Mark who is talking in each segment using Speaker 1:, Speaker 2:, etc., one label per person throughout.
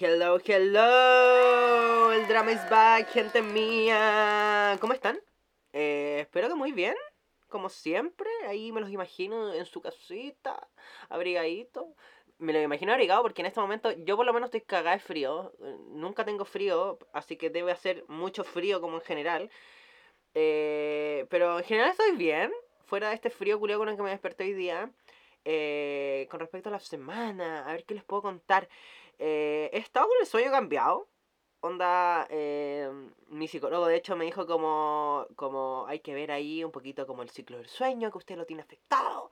Speaker 1: hello, hello. El drama is back, gente mía. ¿Cómo están? Eh, espero que muy bien. Como siempre, ahí me los imagino en su casita, abrigadito. Me lo imagino abrigado porque en este momento yo por lo menos estoy cagada de frío. Nunca tengo frío, así que debe hacer mucho frío como en general. Eh, pero en general estoy bien. Fuera de este frío culiado con el que me desperté hoy día. Eh, con respecto a la semana, a ver qué les puedo contar. Eh, he estado con el sueño cambiado. Onda, eh, mi psicólogo de hecho me dijo como, como hay que ver ahí un poquito como el ciclo del sueño, que usted lo tiene afectado.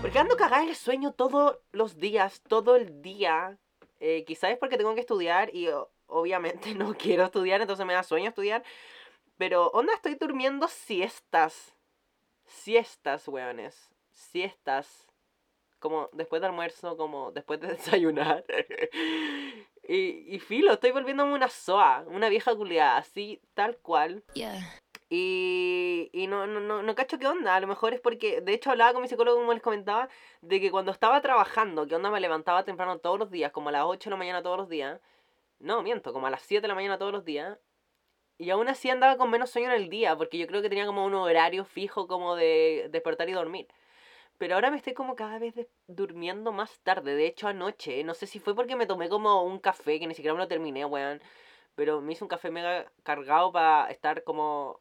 Speaker 1: Porque ando cagada en el sueño todos los días, todo el día. Eh, quizás es porque tengo que estudiar y obviamente no quiero estudiar, entonces me da sueño estudiar. Pero onda, estoy durmiendo siestas. Siestas, weones. Siestas. Como después de almuerzo, como después de desayunar. y, y filo, estoy volviéndome una soa, una vieja culiada, así, tal cual.
Speaker 2: Yeah.
Speaker 1: Y, y no, no, no, no cacho qué onda. A lo mejor es porque, de hecho, hablaba con mi psicólogo, como les comentaba, de que cuando estaba trabajando, que onda me levantaba temprano todos los días, como a las 8 de la mañana todos los días. No, miento, como a las 7 de la mañana todos los días. Y aún así andaba con menos sueño en el día, porque yo creo que tenía como un horario fijo como de despertar y dormir. Pero ahora me estoy como cada vez durmiendo más tarde. De hecho, anoche, no sé si fue porque me tomé como un café, que ni siquiera me lo terminé, weón. Pero me hice un café mega cargado para estar como...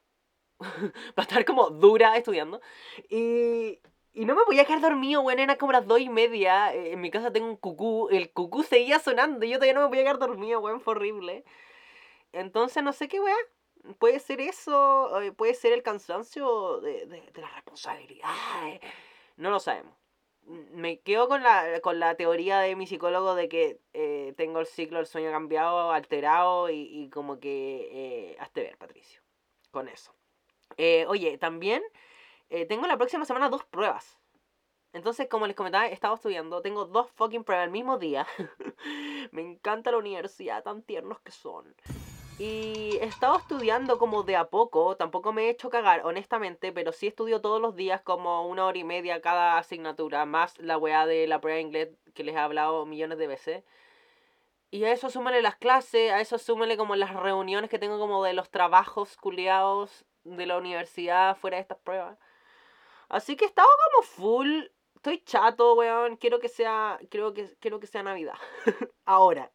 Speaker 1: para estar como dura estudiando. Y... Y no me podía quedar dormido, weón. Era como las dos y media. eh, En mi casa tengo un cucú. El cucú seguía sonando y yo todavía no me podía quedar dormido, weón. Fue horrible. Entonces, no sé qué, weón. Puede ser eso, puede ser el cansancio de, de, de la responsabilidad. No lo sabemos. M- Me quedo con la, con la teoría de mi psicólogo de que eh, tengo el ciclo del sueño cambiado, alterado y, y como que... Eh, hazte ver, Patricio. Con eso. Eh, oye, también eh, tengo la próxima semana dos pruebas. Entonces, como les comentaba, he estado estudiando. Tengo dos fucking pruebas el mismo día. Me encanta la universidad, tan tiernos que son. Y he estado estudiando como de a poco, tampoco me he hecho cagar, honestamente, pero sí estudio todos los días como una hora y media cada asignatura, más la weá de la prueba de inglés que les he hablado millones de veces. Y a eso súmale las clases, a eso súmale como las reuniones que tengo como de los trabajos culiados de la universidad fuera de estas pruebas. Así que he estado como full, estoy chato, weón, quiero que sea, quiero que, quiero que sea Navidad. Ahora,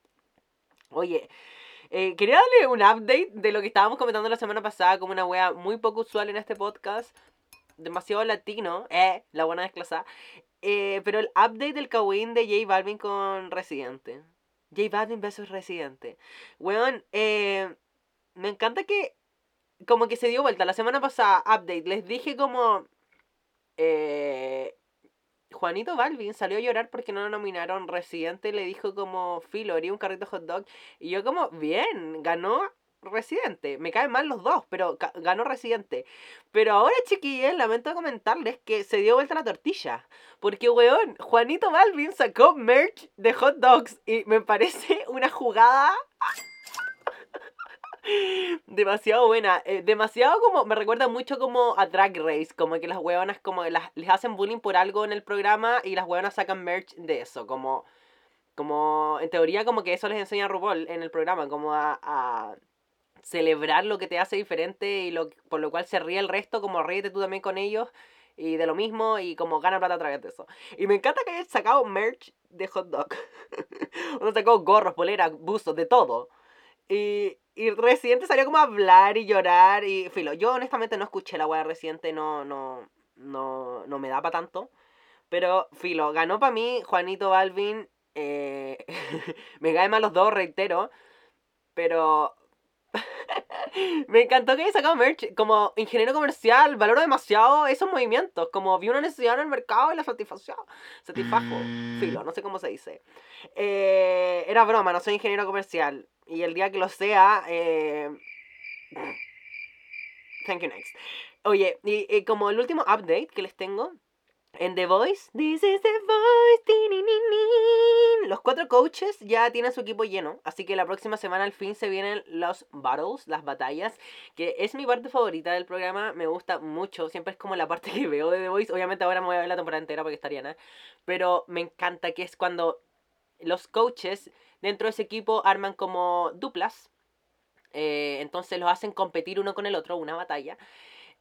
Speaker 1: oye, eh, quería darle un update de lo que estábamos comentando la semana pasada, como una wea muy poco usual en este podcast. Demasiado latino, eh, la buena desclasada. Eh, pero el update del Kawin de J Balvin con Residente. J Balvin versus Residente. Weón, eh, me encanta que como que se dio vuelta. La semana pasada, update, les dije como... Eh, Juanito Balvin salió a llorar porque no lo nominaron. Residente le dijo como, Filo, haría un carrito hot dog. Y yo como, bien, ganó Residente. Me caen mal los dos, pero ganó Residente. Pero ahora, chiquillos, lamento comentarles que se dio vuelta la tortilla. Porque, weón, Juanito Balvin sacó merch de hot dogs. Y me parece una jugada demasiado buena. eh, demasiado como, me recuerda mucho como a Drag Race. Como que las hueonas como les hacen bullying por algo en el programa y las hueonas sacan merch de eso. Como, como, en teoría como que eso les enseña RuPaul en el programa. Como a, a celebrar lo que te hace diferente y lo por lo cual se ríe el resto. Como ríete tú también con ellos. Y de lo mismo, y como gana plata a través de eso. Y me encanta que hayan sacado merch de hot dog. Uno sacó gorros, poleras, buzos, de todo. Y, y Residente salió como a hablar y llorar y filo. Yo honestamente no escuché la wea de Residente, no, no, no, no me da para tanto. Pero filo, ganó para mí Juanito Balvin. eh, me caen mal los dos, reitero. Pero me encantó que haya sacado merch. Como ingeniero comercial, valoro demasiado esos movimientos. Como vi una necesidad en el mercado y la satisfació. Satisfajo. Filo, no sé cómo se dice. Eh, era broma, no soy ingeniero comercial. Y el día que lo sea, eh... Thank you next. Oye, y, y como el último update que les tengo, en The Voice, This is The Voice, los cuatro coaches ya tienen su equipo lleno, así que la próxima semana al fin se vienen los battles, las batallas, que es mi parte favorita del programa, me gusta mucho, siempre es como la parte que veo de The Voice, obviamente ahora me voy a ver la temporada entera porque estaría nada, pero me encanta que es cuando los coaches Dentro de ese equipo arman como duplas. eh, entonces los hacen competir uno con el otro, una batalla.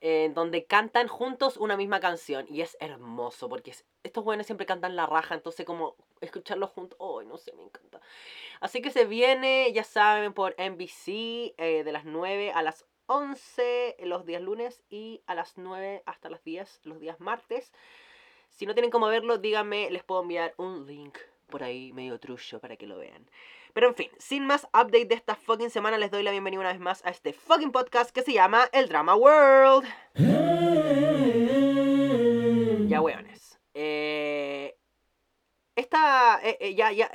Speaker 1: Eh, donde cantan juntos una misma canción. Y es hermoso, porque es- estos jóvenes siempre cantan la raja. Entonces, como escucharlos juntos, ¡ay, no sé, me encanta! Así que se viene, ya saben, por NBC eh, de las 9 a las 11 los días lunes y a las 9 hasta las 10 los días martes. Si no tienen cómo verlo, díganme, les puedo enviar un link por ahí medio trullo para que lo vean. Pero en fin, sin más update de esta fucking semana, les doy la bienvenida una vez más a este fucking podcast que se llama El Drama World. Ya, weones. Eh, esta. eh, eh, ya, ya.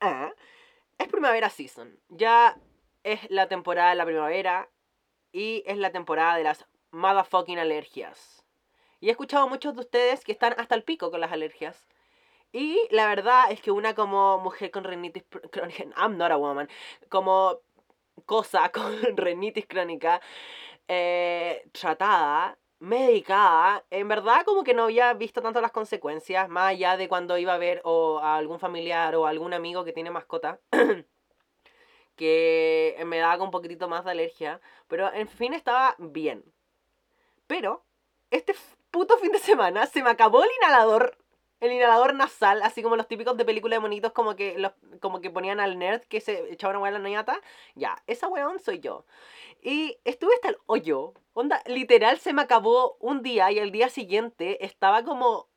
Speaker 1: ah, Es primavera season. Ya es la temporada de la primavera. Y es la temporada de las motherfucking alergias. Y he escuchado a muchos de ustedes que están hasta el pico con las alergias. Y la verdad es que una como mujer con rinitis pr- crónica. I'm not a woman. Como cosa con rinitis crónica. eh, tratada, medicada, en verdad como que no había visto tanto las consecuencias, más allá de cuando iba a ver o a algún familiar o algún amigo que tiene mascota, que me daba un poquitito más de alergia, pero en fin estaba bien. Pero, este puto fin de semana se me acabó el inhalador. El inhalador nasal, así como los típicos de películas de monitos, como que, los, como que ponían al nerd que se echaba una hueá en la ñata. Ya, esa weón soy yo. Y estuve hasta el hoyo. Onda, literal se me acabó un día y al día siguiente estaba como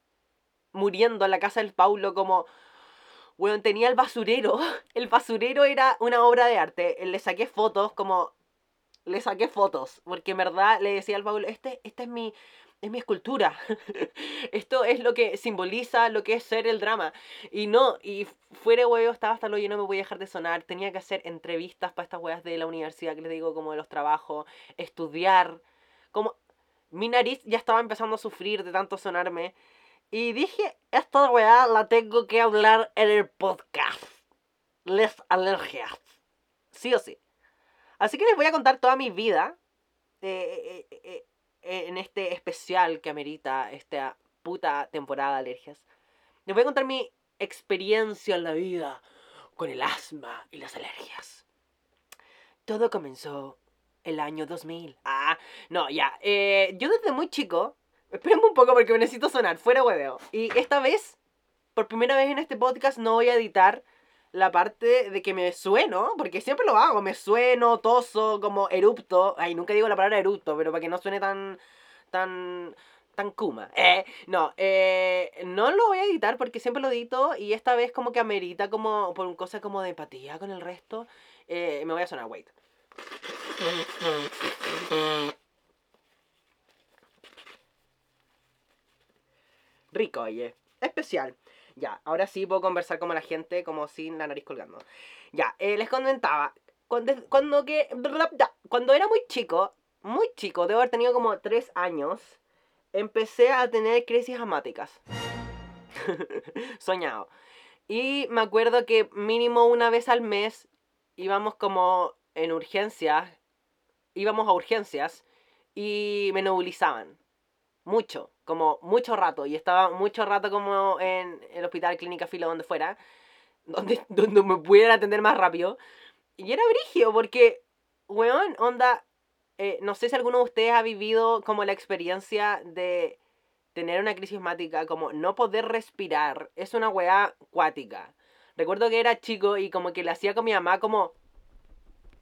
Speaker 1: muriendo en la casa del Paulo, como. Bueno, tenía el basurero. El basurero era una obra de arte. Le saqué fotos, como. Le saqué fotos. Porque en verdad le decía al Paulo, este, esta es mi. Es mi escultura. Esto es lo que simboliza lo que es ser el drama. Y no, y fuera huevo, estaba hasta lo yo no me voy a dejar de sonar. Tenía que hacer entrevistas para estas weas de la universidad, que les digo, como de los trabajos, estudiar. Como mi nariz ya estaba empezando a sufrir de tanto sonarme. Y dije, esta weá la tengo que hablar en el podcast. Les alergias. Sí o sí. Así que les voy a contar toda mi vida. eh, eh, eh, eh, en este especial que amerita esta puta temporada de alergias. Les voy a contar mi experiencia en la vida con el asma y las alergias. Todo comenzó el año 2000. Ah, no, ya. eh, yo desde muy chico. Espérenme un poco porque me necesito sonar. Fuera hueveo. Y esta vez, por primera vez en este podcast, no voy a editar la parte de que me sueno. Porque siempre lo hago. Me sueno, toso, como erupto. Ay, nunca digo la palabra erupto, pero para que no suene tan. tan. tan kuma. Eh, no, eh, no lo voy a editar porque siempre lo edito. Y esta vez, como que amerita, como. por un cosa como de empatía con el resto. eh, me voy a sonar, wait. Rico, oye. Especial. Ya, ahora sí puedo conversar como la gente, como sin la nariz colgando. Ya, eh, les comentaba. Cuando, cuando, que, cuando era muy chico, muy chico, debo haber tenido como 3 años, empecé a tener crisis asmáticas. Soñado. Y me acuerdo que mínimo una vez al mes íbamos como en urgencias, íbamos a urgencias y me nebulizaban. Mucho, como mucho rato. Y estaba mucho rato como en el hospital, clínica, filo, donde fuera. Donde, donde me pudieran atender más rápido. Y era brigio porque, weón, onda, eh, no sé si alguno de ustedes ha vivido como la experiencia de tener una crisis asmática, como no poder respirar. Es una weá cuática. Recuerdo que era chico y como que le hacía con mi mamá como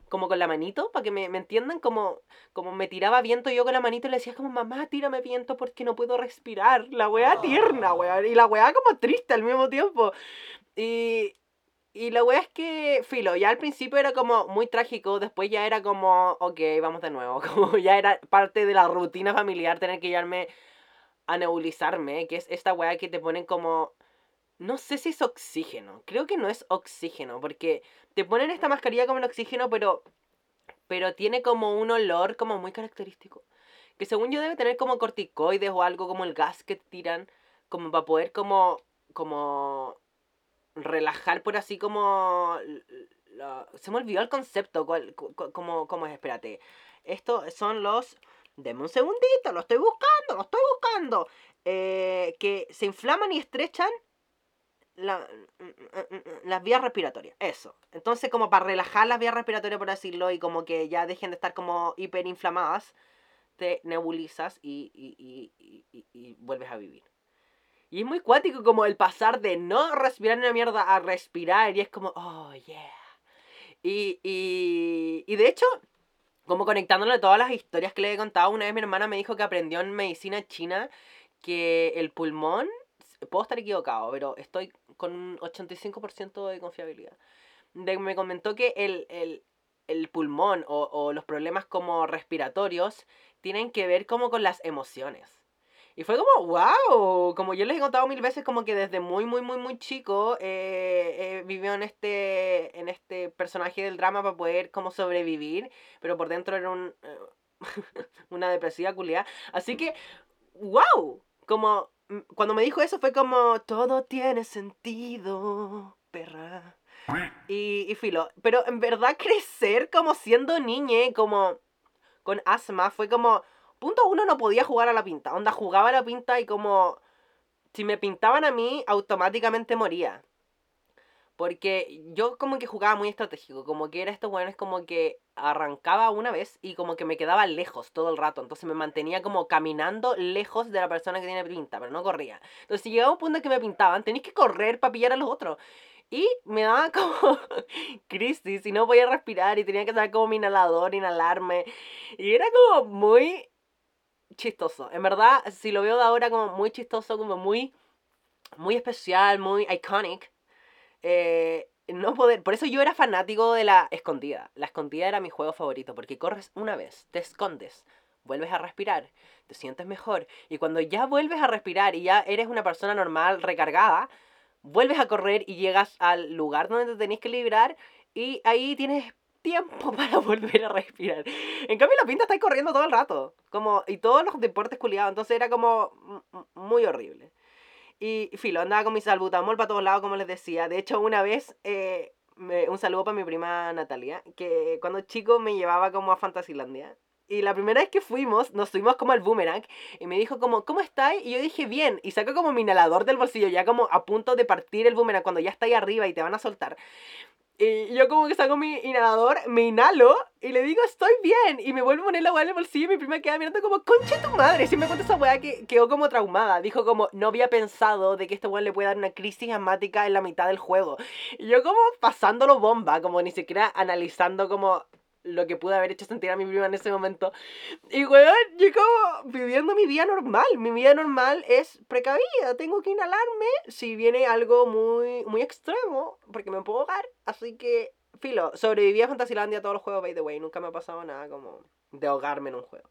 Speaker 1: como con la manito, para que me, me entiendan, como, como me tiraba viento yo con la manito y le decía como, mamá, tírame viento porque no puedo respirar. La weá tierna, weá. Y la weá como triste al mismo tiempo. Y, y la weá es que, filo, ya al principio era como muy trágico, después ya era como, ok, vamos de nuevo. Como ya era parte de la rutina familiar tener que llevarme a nebulizarme, que es esta weá que te ponen como... No sé si es oxígeno. Creo que no es oxígeno, porque te ponen esta mascarilla como el oxígeno, pero pero tiene como un olor como muy característico. Que según yo debe tener como corticoides o algo como el gas que tiran, como para poder como, como relajar por así como... Se me olvidó el concepto, cuál- cu- cu- como, como es, espérate. Estos son los... Deme un segundito, lo estoy buscando, lo estoy buscando. Eh, que se inflaman y estrechan la- las vías respiratorias, eso. Entonces, como para relajar las vías respiratorias, por decirlo, y como que ya dejen de estar como hiperinflamadas, te nebulizas y, y, y, y- y- y vuelves a vivir. Y es muy cuático como el pasar de no respirar una mierda a respirar, y es como, oh, yeah. Y, y, y de hecho, como conectándolo a todas las historias que le he contado, una vez mi hermana me dijo que aprendió en medicina china que el pulmón, puedo estar equivocado, pero estoy con un 85% de confiabilidad. De, me comentó que el, el, el pulmón o, o los problemas como respiratorios tienen que ver como con las emociones. Y fue como, wow, como yo les he contado mil veces, como que desde muy, muy, muy, muy chico eh, eh, vivió en este, en este personaje del drama para poder como sobrevivir, pero por dentro era un, eh, una depresiva culiada. Así que, wow, como cuando me dijo eso fue como, todo tiene sentido, perra. Y, y filo, pero en verdad crecer como siendo niña, como con asma, fue como, punto uno no podía jugar a la pinta. Onda, jugaba a la pinta y como, si me pintaban a mí, automáticamente moría. Porque yo como que jugaba muy estratégico, como que era estos weones como que arrancaba una vez y como que me quedaba lejos todo el rato. Entonces me mantenía como caminando lejos de la persona que tiene pinta, pero no corría. Entonces si llegaba un punto en que me pintaban, tenéis que correr para pillar a los otros. Y me daba como crisis y no podía respirar y tenía que sacar como mi inhalador, inhalarme. Y era como muy chistoso. En verdad, si lo veo de ahora como muy chistoso, como muy, muy especial, muy iconic. eh, no poder. Por eso yo era fanático de la escondida. La escondida era mi juego favorito. Porque corres una vez, te escondes, vuelves a respirar, te sientes mejor. Y cuando ya vuelves a respirar y ya eres una persona normal, recargada, vuelves a correr y llegas al lugar donde te tenés que librar. Y ahí tienes tiempo para volver a respirar. En cambio, la pinta está corriendo todo el rato. Como, y todos los deportes culiados. Entonces era como muy horrible. Y filo, andaba con mi salbutamol para todos lados, como les decía. De hecho, una vez, eh, me- un saludo para mi prima Natalia, que cuando chico me llevaba como a Fantasilandia. Y la primera vez que fuimos, nos fuimos como al boomerang y me dijo como, ¿cómo estáis? Y yo dije, bien. Y sacó como mi inhalador del bolsillo, ya como a punto de partir el boomerang, cuando ya está ahí arriba y te van a soltar. Y yo como que saco mi inhalador, me inhalo y le digo, estoy bien. Y me vuelvo a poner la weá en el bolsillo y mi prima queda mirando como, concha tu madre. Si me cuenta esa weá que quedó como traumada. Dijo como, no había pensado de que este weá le puede dar una crisis asmática en la mitad del juego. Y yo como pasándolo bomba, como ni siquiera analizando como lo que pude haber hecho sentir a mi prima en ese momento. Y weón, yo como viviendo mi vida normal. Mi vida normal es precavida. Tengo que inhalarme si viene algo muy, muy extremo, porque me puedo ahogar. Así que, filo, sobreviví a Fantasilandia a todos los juegos, by the way. Nunca me ha pasado nada como de ahogarme en un juego.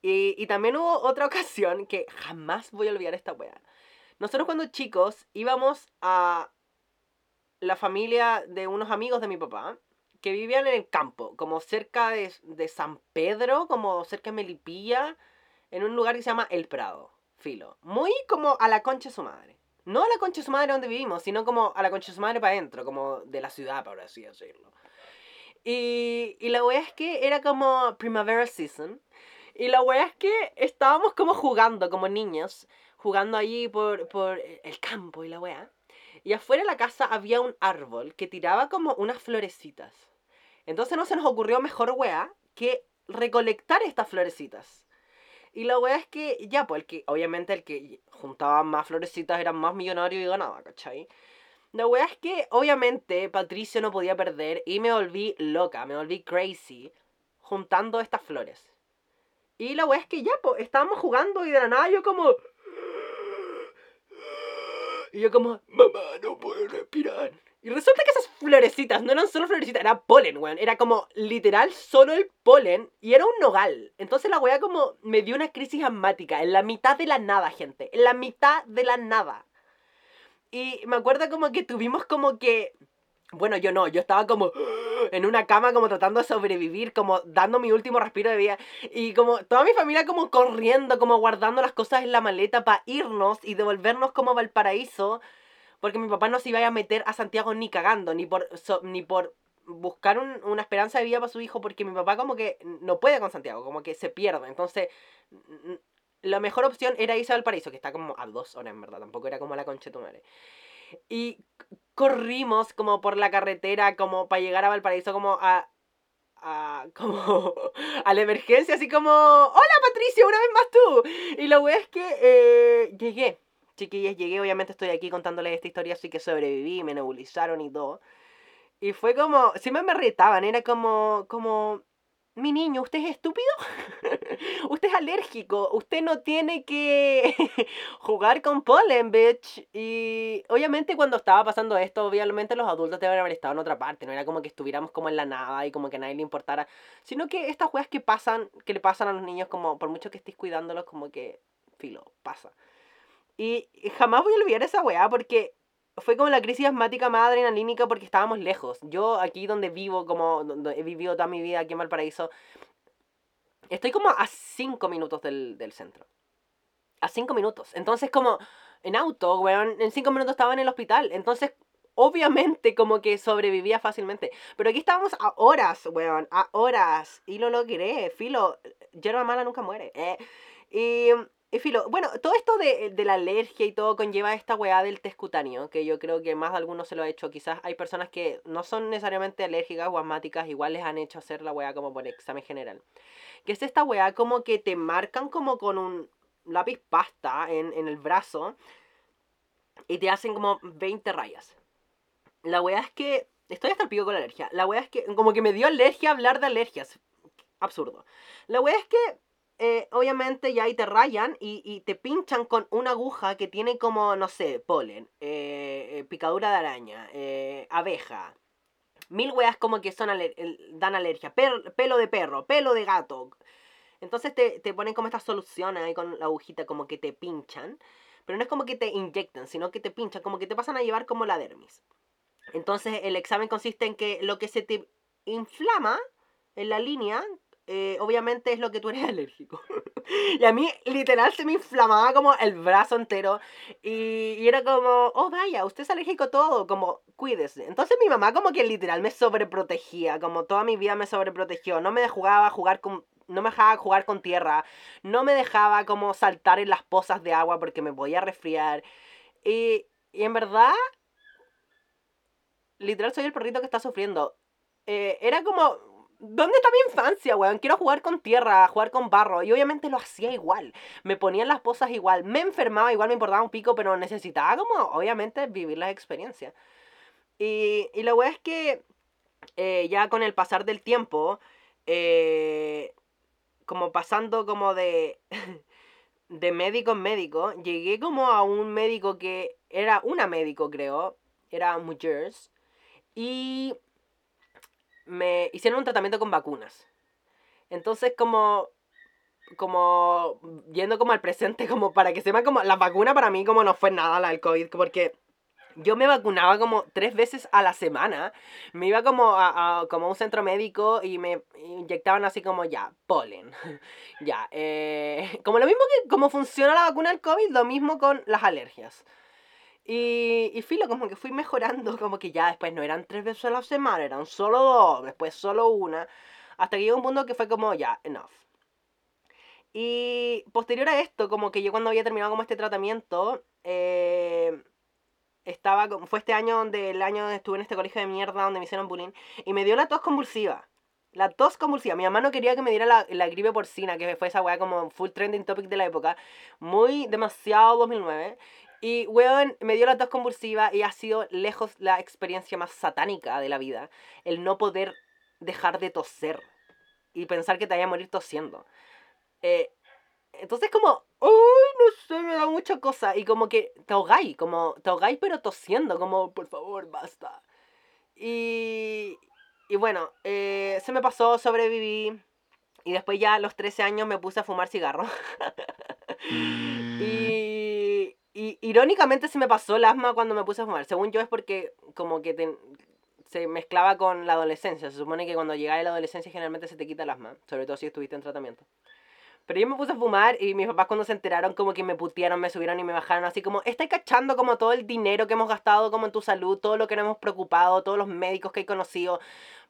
Speaker 1: Y, y también hubo otra ocasión que jamás voy a olvidar esta wea. Nosotros cuando chicos íbamos a la familia de unos amigos de mi papá que vivían en el campo, como cerca de, de San Pedro, como cerca de Melipilla, en un lugar que se llama El Prado, filo. Muy como a la concha de su madre. No a la concha de su madre donde vivimos, sino como a la concha de su madre para adentro, como de la ciudad, por así decirlo. Y, y la wea es que era como Primavera Season. Y la wea es que estábamos como jugando, como niños, jugando allí por, por el campo y la wea. Y afuera de la casa había un árbol que tiraba como unas florecitas. Entonces no se nos ocurrió mejor wea que recolectar estas florecitas. Y la wea es que, ya, pues el que, obviamente el que juntaba más florecitas era más millonario y ganaba, ¿cachai? La wea es que, obviamente, Patricio no podía perder y me volví loca, me volví crazy juntando estas flores. Y la wea es que ya, pues, estábamos jugando y de la nada yo como... Y yo como, mamá, no puedo respirar. Y resulta que esas florecitas no eran solo florecitas, era polen, weón. Era como literal solo el polen y era un nogal. Entonces la weá como me dio una crisis asmática en la mitad de la nada, gente. En la mitad de la nada. Y me acuerdo como que tuvimos como que... Bueno, yo no, yo estaba como en una cama como tratando de sobrevivir, como dando mi último respiro de vida. Y como toda mi familia como corriendo, como guardando las cosas en la maleta para irnos y devolvernos como a Valparaíso. Porque mi papá no se iba a meter a Santiago ni cagando, ni por, so- ni por buscar un- una esperanza de vida para su hijo, porque mi papá como que no puede con Santiago, como que se pierde. Entonces, la mejor opción era irse a Valparaíso, que está como a dos horas en verdad, tampoco era como la concha de tu madre. Y corrimos como por la carretera, como para llegar a Valparaíso, como a, a, como a la emergencia, así como, hola Patricia, una vez más tú. Y lo wea es que eh, llegué, chiquillas, llegué, obviamente estoy aquí contándoles esta historia, así que sobreviví, me nebulizaron y todo. Y fue como, siempre me retaban, era como, como, mi niño, ¿usted es estúpido? usted es alérgico, usted no tiene que jugar con polen, bitch. Y obviamente cuando estaba pasando esto, obviamente los adultos deben haber estado en otra parte, no era como que estuviéramos como en la nada y como que a nadie le importara, sino que estas weas que pasan, que le pasan a los niños, como por mucho que estés cuidándolos, como que, filo, pasa. Y jamás voy a olvidar esa wea porque fue como la crisis asmática más adrenalínica porque estábamos lejos. Yo aquí donde vivo, como donde he vivido toda mi vida aquí en Valparaíso, estoy como a 5 minutos del, del, centro. A 5 minutos. Entonces como en auto, weón, en 5 minutos estaba en el hospital. Entonces obviamente como que sobrevivía fácilmente. Pero aquí estábamos a horas, weón, a horas. Y lo logré, filo. Yerba mala nunca muere. Eh. Y filo, bueno, todo esto de, la alergia y todo conlleva esta weá del test cutáneo, que yo creo que más de algunos se lo ha hecho. Quizás hay personas que no son necesariamente alérgicas o asmáticas, igual les han hecho hacer la weá como por examen general. Que es esta weá como que te marcan como con un lápiz pasta en, en el brazo y te hacen como 20 rayas. La weá es que... Estoy hasta el pico con la alergia. La weá es que como que me dio alergia hablar de alergias. Absurdo. La weá es que eh, obviamente ya ahí te rayan y, te pinchan con una aguja que tiene como, no sé, polen, eh, eh, picadura de araña, abeja, mil weas como que son dan alergia, pelo de perro, pelo de gato. Entonces te, te, ponen como estas soluciones ahí con la agujita como que te pinchan, pero no es como que te inyectan, sino que te pinchan, como que te pasan a llevar como la dermis. Entonces el examen consiste en que lo que se te inflama en la línea eh, obviamente es lo que tú eres alérgico. y a mí literal se me inflamaba como el brazo entero y, era como, oh vaya, usted es alérgico todo, como cuídese. Entonces mi mamá como que literal me sobreprotegía, como toda mi vida me sobreprotegió, no me dejaba jugar con... No me dejaba jugar con tierra, no me dejaba como saltar en las pozas de agua porque me podía resfriar. Y, y en verdad, literal soy el perrito que está sufriendo. Eh, era como, ¿Dónde está mi infancia, weón? Quiero jugar con tierra, jugar con barro. Y obviamente lo hacía igual. Me ponía en las pozas igual. Me enfermaba igual, me importaba un pico, pero necesitaba como, obviamente, vivir la experiencia. Y, y la weón es que eh, ya con el pasar del tiempo, eh, como pasando como de, de médico en médico, llegué como a un médico que era una médico, creo. Era mujeres. Y me hicieron un tratamiento con vacunas. Entonces, como como yendo como al presente, como para que sepa como la vacuna para mí como no fue nada la del COVID, porque yo me vacunaba como tres veces a la semana. Me iba como a, como un centro médico y me inyectaban así como ya, polen. ya, eh, como lo mismo que como funciona la vacuna del COVID, lo mismo con las alergias. Y, y filo, como que fui mejorando, como que ya después no eran tres veces a la semana, eran solo dos, después solo una, hasta que llegó un punto que fue como ya, enough. Y posterior a esto, como que yo cuando había terminado como este tratamiento, eh, estaba, fue este año donde el año estuve en este colegio de mierda donde me hicieron bullying, y me dio la tos convulsiva. La tos convulsiva. Mi mamá no quería que me diera la, la gripe porcina, que fue esa weá como full trending topic de la época. Muy demasiado 2009. Y, weón, me dio la tos convulsiva y ha sido lejos la experiencia más satánica de la vida. El no poder dejar de toser y pensar que te vaya a morir tosiendo. Eh, entonces como, ¡ay, no sé, me da mucha cosa! Y como que te ahogáis, como, te ahogáis pero tosiendo, como, por favor, basta. Y, y bueno, eh, se me pasó, sobreviví. Y después ya a los 13 años me puse a fumar cigarro. y y irónicamente se me pasó el asma cuando me puse a fumar. Según yo es porque como que se mezclaba con la adolescencia. Se supone que cuando llega la adolescencia generalmente se te quita el asma, sobre todo si estuviste en tratamiento. Pero yo me puse a fumar y mis papás cuando se enteraron como que me putearon, me subieron y me bajaron así como, estáis cachando como todo el dinero que hemos gastado como en tu salud, todo lo que nos hemos preocupado, todos los médicos que he conocido,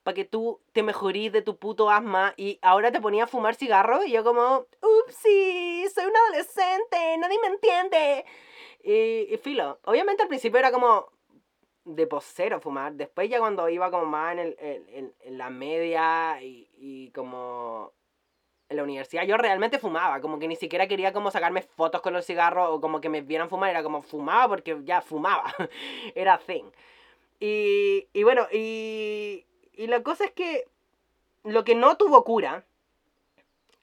Speaker 1: para que tú te mejorís de tu puto asma y ahora te ponía a fumar cigarro y yo como, upsi, soy un adolescente, nadie me entiende. Y, y filo, obviamente al principio era como de posero fumar. Después ya cuando iba como más en, el, en, en la media y, y como en la universidad, yo realmente fumaba. Como que ni siquiera quería como sacarme fotos con los cigarros o como que me vieran fumar. Era como fumaba porque ya fumaba. era thing. Y, y bueno, y, y la cosa es que lo que no tuvo cura,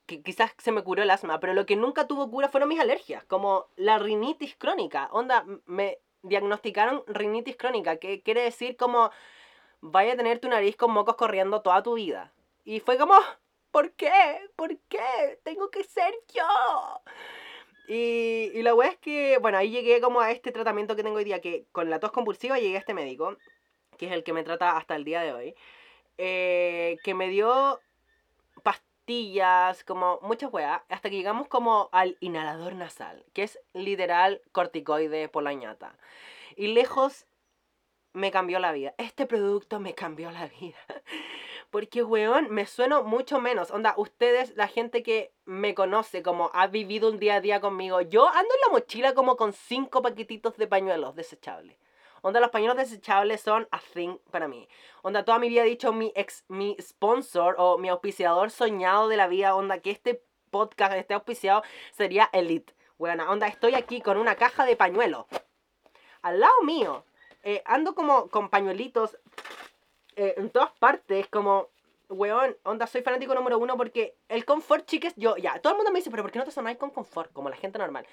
Speaker 1: que quizás se me curó el asma, pero lo que nunca tuvo cura fueron mis alergias, como la rinitis crónica. Onda, me diagnosticaron rinitis crónica, que quiere decir como vaya a tener tu nariz con mocos corriendo toda tu vida. Y fue como, ¿por qué? ¿Por qué? Tengo que ser yo. Y, y la wea es que, bueno, ahí llegué como a este tratamiento que tengo hoy día, que con la tos compulsiva llegué a este médico, que es el que me trata hasta el día de hoy, eh, que me dio como muchas weas, hasta que llegamos como al inhalador nasal, que es literal corticoide por la ñata. Y lejos me cambió la vida. Este producto me cambió la vida. Porque, weón, me sueno mucho menos. Onda, ustedes, la gente que me conoce, como ha vivido un día a día conmigo, yo ando en la mochila como con cinco paquetitos de pañuelos desechables. Onda, los pañuelos desechables son a thing para mí. Onda, toda mi vida he dicho mi ex, mi sponsor o mi auspiciador soñado de la vida, onda, que este podcast esté auspiciado sería Elite. Bueno, onda, estoy aquí con una caja de pañuelos. Al lado mío, eh, ando como con pañuelitos eh, en todas partes, como, weón, onda, soy fanático número uno porque el confort, chiques, yo, ya, todo el mundo me dice, pero ¿por qué no te sonáis con confort? Como la gente normal.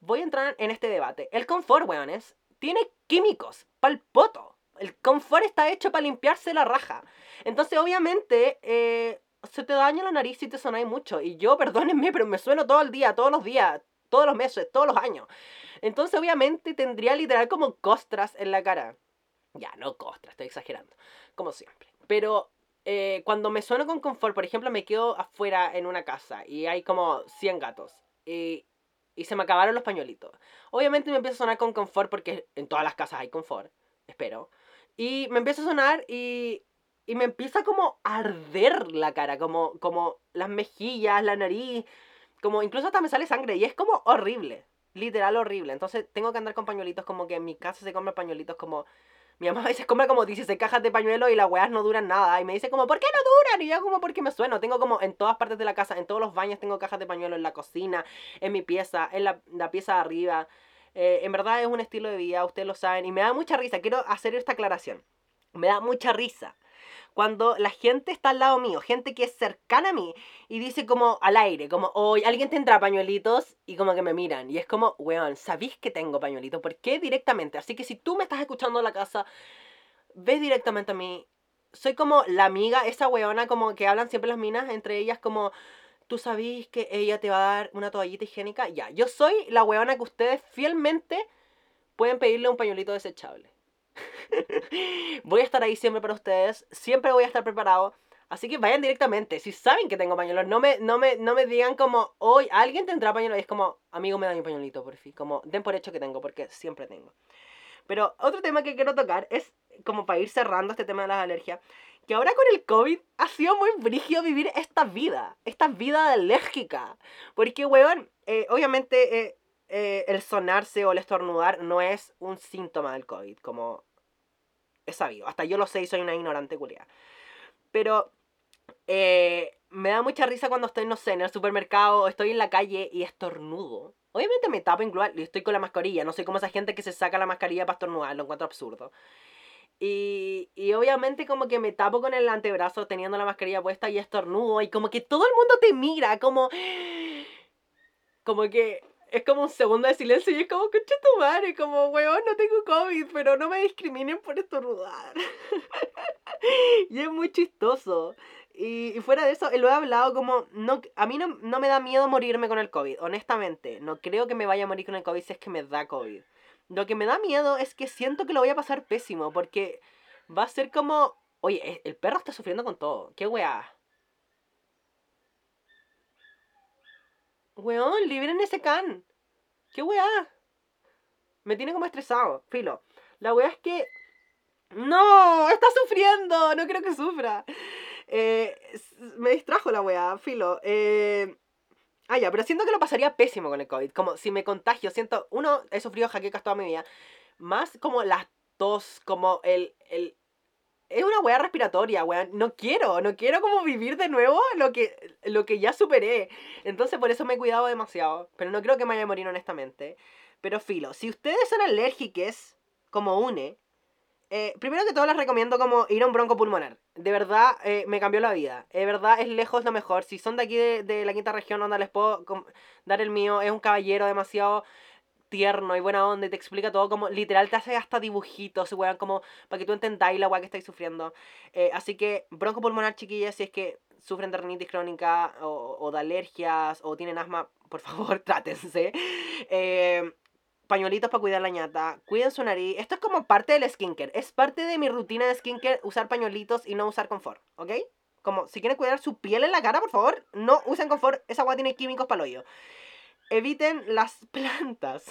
Speaker 1: Voy a entrar en este debate. El confort, weones, tiene químicos, pa'l poto. El confort está hecho para limpiarse la raja. Entonces, obviamente, eh, se te daña la nariz si te sonáis mucho. Y yo, perdónenme, pero me sueno todo el día, todos los días, todos los meses, todos los años. Entonces, obviamente, tendría literal como costras en la cara. Ya, no costras, estoy exagerando. Como siempre. Pero eh, cuando me sueno con confort, por ejemplo, me quedo afuera en una casa y hay como 100 gatos. Y, y se me acabaron los pañuelitos. Obviamente me empieza a sonar con confort porque en todas las casas hay confort, espero. Y me empieza a sonar y, y me empieza como a arder la cara, como, como las mejillas, la nariz, como incluso hasta me sale sangre y es como horrible, literal horrible. Entonces tengo que andar con pañuelitos como que en mi casa se compran pañuelitos como mi mamá a veces compra como 16 cajas de pañuelos y las weas no duran nada. Y me dice como, ¿por qué no duran? Y yo como, porque me sueno. Tengo como en todas partes de la casa, en todos los baños tengo cajas de pañuelos, en la cocina, en mi pieza, en la, la pieza de arriba. Eh, en verdad es un estilo de vida, ustedes lo saben. Y me da mucha risa, quiero hacer esta aclaración. Me da mucha risa cuando la gente está al lado mío, gente que es cercana a mí, y dice como al aire, como, hoy alguien tendrá pañuelitos, y como que me miran, y es como, weón, ¿sabéis que tengo pañuelitos? ¿Por qué directamente? Así que si tú me estás escuchando en la casa, ves directamente a mí. Soy como la amiga, esa weona como que hablan siempre las minas, entre ellas como, ¿tú sabéis que ella te va a dar una toallita higiénica? Ya, yo soy la weona que ustedes fielmente pueden pedirle un pañuelito desechable. voy a estar ahí siempre para ustedes, siempre voy a estar preparado. Así que vayan directamente, si saben que tengo pañuelos, no me, no me, no me digan como, hoy alguien tendrá pañuelos, y es como, amigo, me da mi pañuelito, por fin, como, den por hecho que tengo, porque siempre tengo. Pero otro tema que quiero tocar es, como para ir cerrando este tema de las alergias, que ahora con el COVID ha sido muy brígido vivir esta vida, esta vida alérgica. Porque, weón, eh, obviamente eh, eh, el sonarse o el estornudar no es un síntoma del COVID, como es sabido. Hasta yo lo sé y soy una ignorante culia. Pero eh, me da mucha risa cuando estoy, no sé, en el supermercado estoy en la calle y estornudo. Obviamente me tapo igual y estoy con la mascarilla. No soy como esa gente que se saca la mascarilla para estornudar. Lo encuentro absurdo. Y, y obviamente como que me tapo con el antebrazo teniendo la mascarilla puesta y estornudo. Y como que todo el mundo te mira. Como... Como que es como un segundo de silencio y es como, concha tu madre, como, weón, no tengo COVID, pero no me discriminen por estornudar. y es muy chistoso. Y, fuera de eso, lo he hablado como, no, a mí no, no, me da miedo morirme con el COVID, honestamente. No creo que me vaya a morir con el COVID si es que me da COVID. Lo que me da miedo es que siento que lo voy a pasar pésimo, porque va a ser como, oye, el perro está sufriendo con todo, qué weá. Weón, liberen ese can. ¿Qué weá? Me tiene como estresado, filo. La weá es que... ¡No! ¡Está sufriendo! No creo que sufra. Eh, me distrajo la weá, filo. Eh, Ah, ya, pero siento que lo pasaría pésimo con el COVID. Como si me contagio, siento, uno, he sufrido jaquecas toda mi vida. Más como las tos, como el, el, es una weá respiratoria, weón. No quiero, no quiero como vivir de nuevo lo que, lo que ya superé. Entonces por eso me he cuidado demasiado. Pero no creo que me vaya a morir honestamente. Pero filo, si ustedes son alérgiques, como une, eh, primero que todo les recomiendo como ir a un bronco pulmonar. De verdad, eh, me cambió la vida. De verdad, es lejos lo mejor. Si son de aquí de, la quinta región, onda, les puedo dar el mío. Es un caballero demasiado tierno y buena onda y te explica todo como literal te hace hasta dibujitos, weón, como para que tú entendáis la weá que estáis sufriendo. Eh, así que bronco pulmonar, chiquillas, si es que sufren de rinitis crónica o, o de alergias o tienen asma, por favor, trátense. Eh, pañuelitos para cuidar la ñata, cuiden su nariz. Esto es como parte del skincare. Es parte de mi rutina de skincare usar pañuelitos y no usar confort, ¿ok? Como si quieren cuidar su piel en la cara, por favor, no usen confort. Esa agua tiene químicos para el eviten las plantas.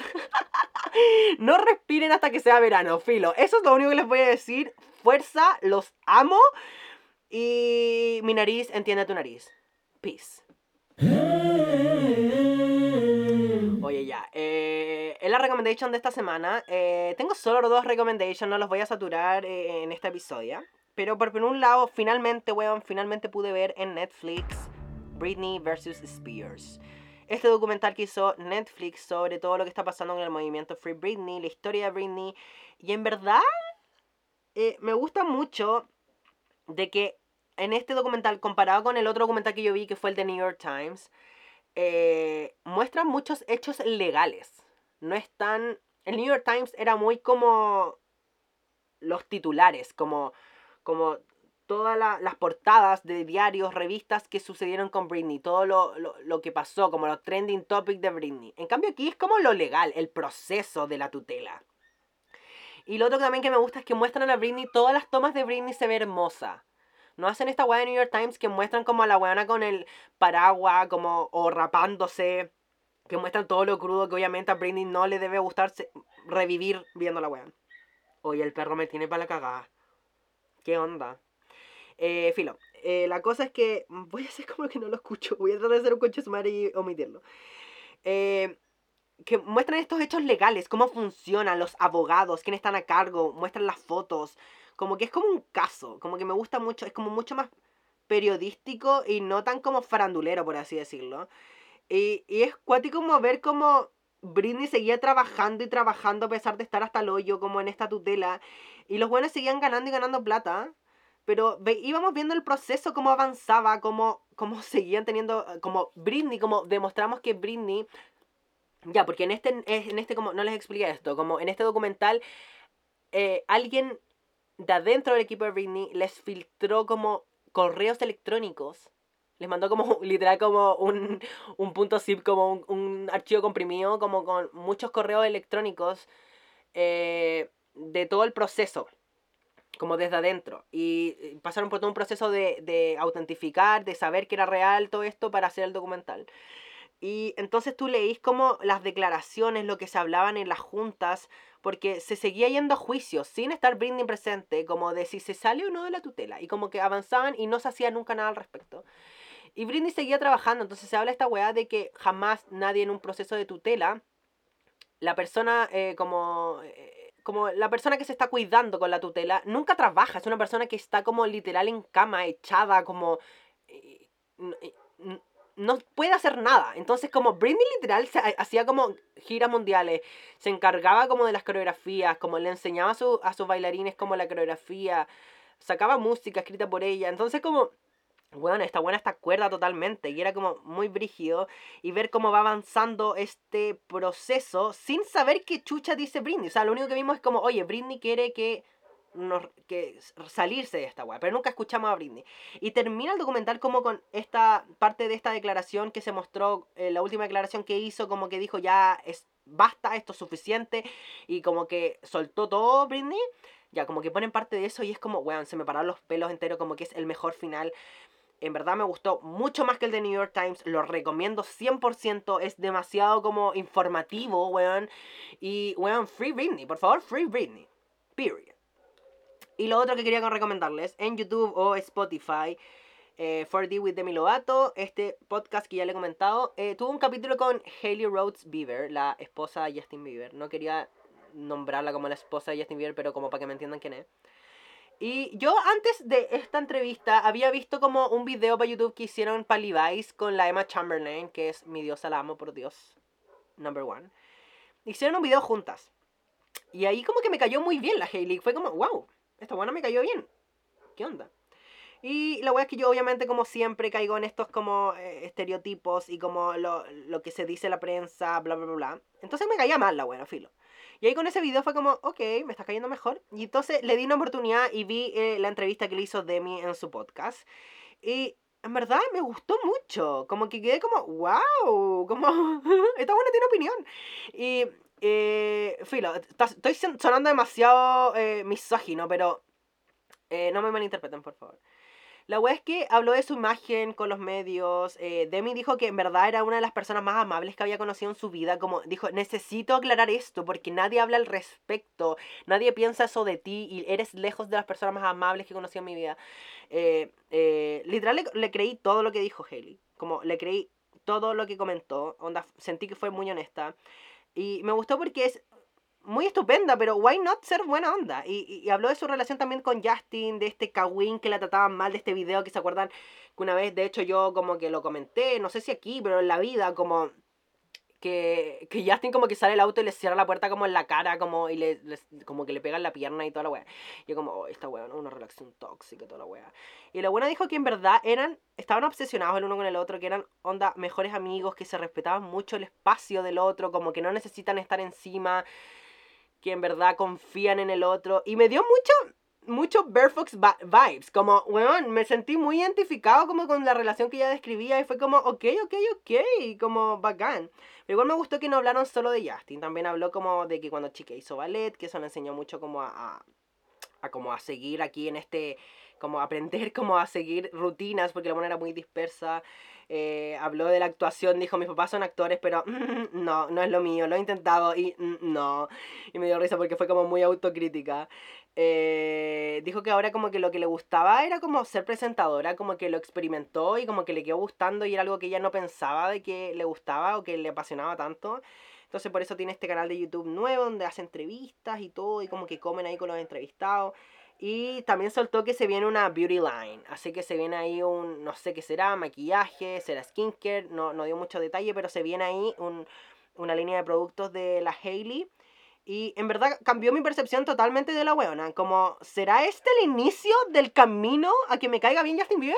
Speaker 1: no respiren hasta que sea verano, filo. Eso es lo único que les voy a decir. Fuerza, los amo. Y mi nariz entiende tu nariz. Peace. Oye, ya. Eh, en la recommendation de esta semana, eh, tengo solo dos recommendations, no los voy a saturar eh, en este episodio. Pero por un lado, finalmente, weón, finalmente pude ver en Netflix Britney vs. Spears este documental que hizo Netflix sobre todo lo que está pasando en el movimiento Free Britney, la historia de Britney. Y en verdad, eh, me gusta mucho de que en este documental, comparado con el otro documental que yo vi, que fue el de New York Times, eh, muestran muchos hechos legales. No están... El New York Times era muy como los titulares, como, como todas las portadas de diarios, revistas que sucedieron con Britney, todo lo, que pasó, como los trending topics de Britney. En cambio aquí es como lo legal, el proceso de la tutela. Y lo otro también que me gusta es que muestran a Britney, todas las tomas de Britney se ve hermosa. No hacen esta weá de New York Times que muestran como a la weana con el paraguas, como, o rapándose, que muestran todo lo crudo que obviamente a Britney no le debe gustarse revivir viendo la weá. Oye, el perro me tiene para la cagada. ¿Qué onda? Eh, filo. Eh, la cosa es que mm, voy a hacer como que no lo escucho. Voy a tratar de hacer un coche sumar y omitirlo. Eh, que muestran estos hechos legales, cómo funcionan los abogados, quiénes están a cargo, muestran las fotos. Como que es como un caso. Como que me gusta mucho. Es como mucho más periodístico y no tan como farandulero, por así decirlo. Y, y es cuático como ver cómo Britney seguía trabajando y trabajando a pesar de estar hasta el hoyo, como en esta tutela. Y los buenos seguían ganando y ganando plata pero íbamos viendo el proceso, cómo avanzaba, cómo, cómo seguían teniendo, como Britney, como demostramos que Britney, ya, porque en este, en este como, no les expliqué esto, como en este documental, eh, alguien de adentro del equipo de Britney les filtró como correos electrónicos, les mandó como, literal, como un, un punto zip, como un, un, archivo comprimido, como con muchos correos electrónicos eh, de todo el proceso como desde adentro. Y pasaron por todo un proceso de, de autentificar, de saber que era real todo esto para hacer el documental. Y entonces tú leís como las declaraciones, lo que se hablaban en las juntas, porque se seguía yendo a juicio sin estar Britney presente, como de si se sale o no de la tutela. Y como que avanzaban y no se hacía nunca nada al respecto. Y Britney seguía trabajando, entonces se habla esta weá de que jamás nadie en un proceso de tutela, la persona eh, como... Como la persona que se está cuidando con la tutela, nunca trabaja, es una persona que está como literal en cama, echada, como... Eh, eh, no puede hacer nada. Entonces, como Britney literal se hacía como giras mundiales, se encargaba como de las coreografías, como le enseñaba a, a sus bailarines como la coreografía, sacaba música escrita por ella. Entonces, como bueno, está buena esta cuerda totalmente. Y era como muy brígido. Y ver cómo va avanzando este proceso sin saber qué chucha dice Britney. O sea, lo único que vimos es como, oye, Britney quiere que, nos, que salirse de esta weá. Pero nunca escuchamos a Britney. Y termina el documental como con esta parte de esta declaración que se mostró, eh, la última declaración que hizo, como que dijo ya es basta, esto es suficiente. Y como que soltó todo Britney. Ya, como que ponen parte de eso y es como, weón, se me pararon los pelos enteros, como que es el mejor final. En verdad me gustó mucho más que el de New York Times. Lo recomiendo 100%. Es demasiado como informativo, weón. Y, weón, Free Britney. Por favor, Free Britney. Period. Y lo otro que quería recomendarles en YouTube o Spotify. eh, 4D with Demi Lovato, este podcast que ya le he comentado, eh, tuvo un capítulo con Hailey Rhodes Bieber, la esposa de Justin Bieber. No quería nombrarla como la esposa de Justin Bieber, pero como para que me entiendan quién es. Y yo antes de esta entrevista había visto como un video para YouTube que hicieron para Levi's con la Emma Chamberlain, que es mi diosa, la amo por Dios, number one. Hicieron un video juntas. Y ahí como que me cayó muy bien la Hailey. Fue como, wow, esta buena me cayó bien. ¿Qué onda? Y la wea es que yo obviamente como siempre caigo en estos como eh, estereotipos y como lo, lo, que se dice la prensa, bla, bla, bla, bla. Entonces me caía mal la buena, filo. Y ahí con ese video fue como, ok, me está cayendo mejor. Y entonces le di una oportunidad y vi eh, la entrevista que le hizo Demi en su podcast. Y en verdad me gustó mucho. Como que quedé como, wow, como, esta buena tiene opinión. Y, eh, filo, estoy sonando demasiado eh, misógino, pero eh, no me malinterpreten, por favor. La wea es que habló de su imagen con los medios. Eh, Demi dijo que en verdad era una de las personas más amables que había conocido en su vida. Como dijo, necesito aclarar esto porque nadie habla al respecto. Nadie piensa eso de ti y eres lejos de las personas más amables que he conocido en mi vida. Eh, eh, literal le, creí todo lo que dijo Haley. Como le creí todo lo que comentó. Onda, sentí que fue muy honesta. Y me gustó porque es muy estupenda, pero why not ser buena onda? Y, habló de su relación también con Justin, de este Kawin que la trataban mal, de este video que se acuerdan que una vez, de hecho, yo como que lo comenté, no sé si aquí, pero en la vida, como que, que Justin como que sale el auto y le cierra la puerta como en la cara, como, y le, como que le pegan la pierna y toda la wea. Yo como, oh, esta wea, ¿no? Una relación tóxica toda la wea. Y la buena dijo que en verdad eran, estaban obsesionados el uno con el otro, que eran onda mejores amigos, que se respetaban mucho el espacio del otro, como que no necesitan estar encima que en verdad confían en el otro. Y me dio mucho, mucho Fox vibes. Como, weón, me sentí muy identificado como con la relación que ella describía y fue como, ok, ok, ok, como bacán. Pero igual me gustó que no hablaron solo de Justin, también habló como de que cuando chica hizo ballet, que eso le enseñó mucho como a, a, como a seguir aquí en este, como aprender como a seguir rutinas, porque la buena era muy dispersa. Eh, habló de la actuación, dijo, mis papás son actores, pero no, no es lo mío, lo he intentado y no. Y me dio risa porque fue como muy autocrítica. Eh, dijo que ahora como que lo que le gustaba era como ser presentadora, como que lo experimentó y como que le quedó gustando y era algo que ella no pensaba de que le gustaba o que le apasionaba tanto. Entonces por eso tiene este canal de YouTube nuevo donde hace entrevistas y todo y como que comen ahí con los entrevistados. Y también soltó que se viene una beauty line. Así que se viene ahí un, no sé qué será, maquillaje, será skincare. No, no dio mucho detalle, pero se viene ahí un, una línea de productos de la Hailey. Y en verdad cambió mi percepción totalmente de la weona. Como, ¿será este el inicio del camino a que me caiga bien Justin Bieber?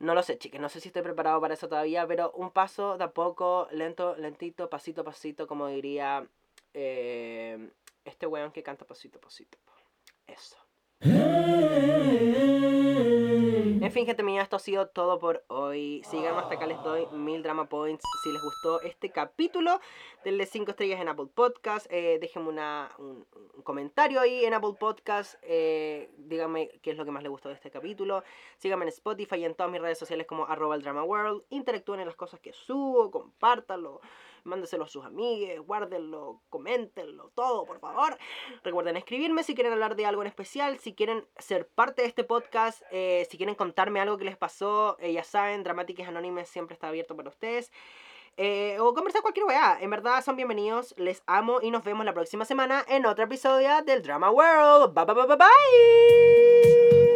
Speaker 1: No lo sé, chicas, no sé si estoy preparado para eso todavía, pero un paso de a poco, lento, lentito, pasito a pasito, como diría eh, este weón que canta pasito a pasito. Eso. En fin, gente mía, esto ha sido todo por hoy. Síganme hasta acá, les doy mil drama points. Si les gustó este capítulo, denle 5 estrellas en Apple Podcast. Eh, déjenme un, comentario ahí en Apple Podcast. Eh, díganme qué es lo que más les gustó de este capítulo. Síganme en Spotify y en todas mis redes sociales como arroba drama world. Interactúen en las cosas que subo, compártanlo mándeselo a sus amigues, guárdenlo, coméntenlo, todo, por favor. Recuerden escribirme si quieren hablar de algo en especial, si quieren ser parte de este podcast, eh, si quieren contarme algo que les pasó, eh, ya saben, Dramáticas Anónimas siempre está abierto para ustedes. Eh, o conversar cualquier weá. En verdad son bienvenidos, les amo y nos vemos la próxima semana en otro episodio del Drama World. Bye bye bye bye bye.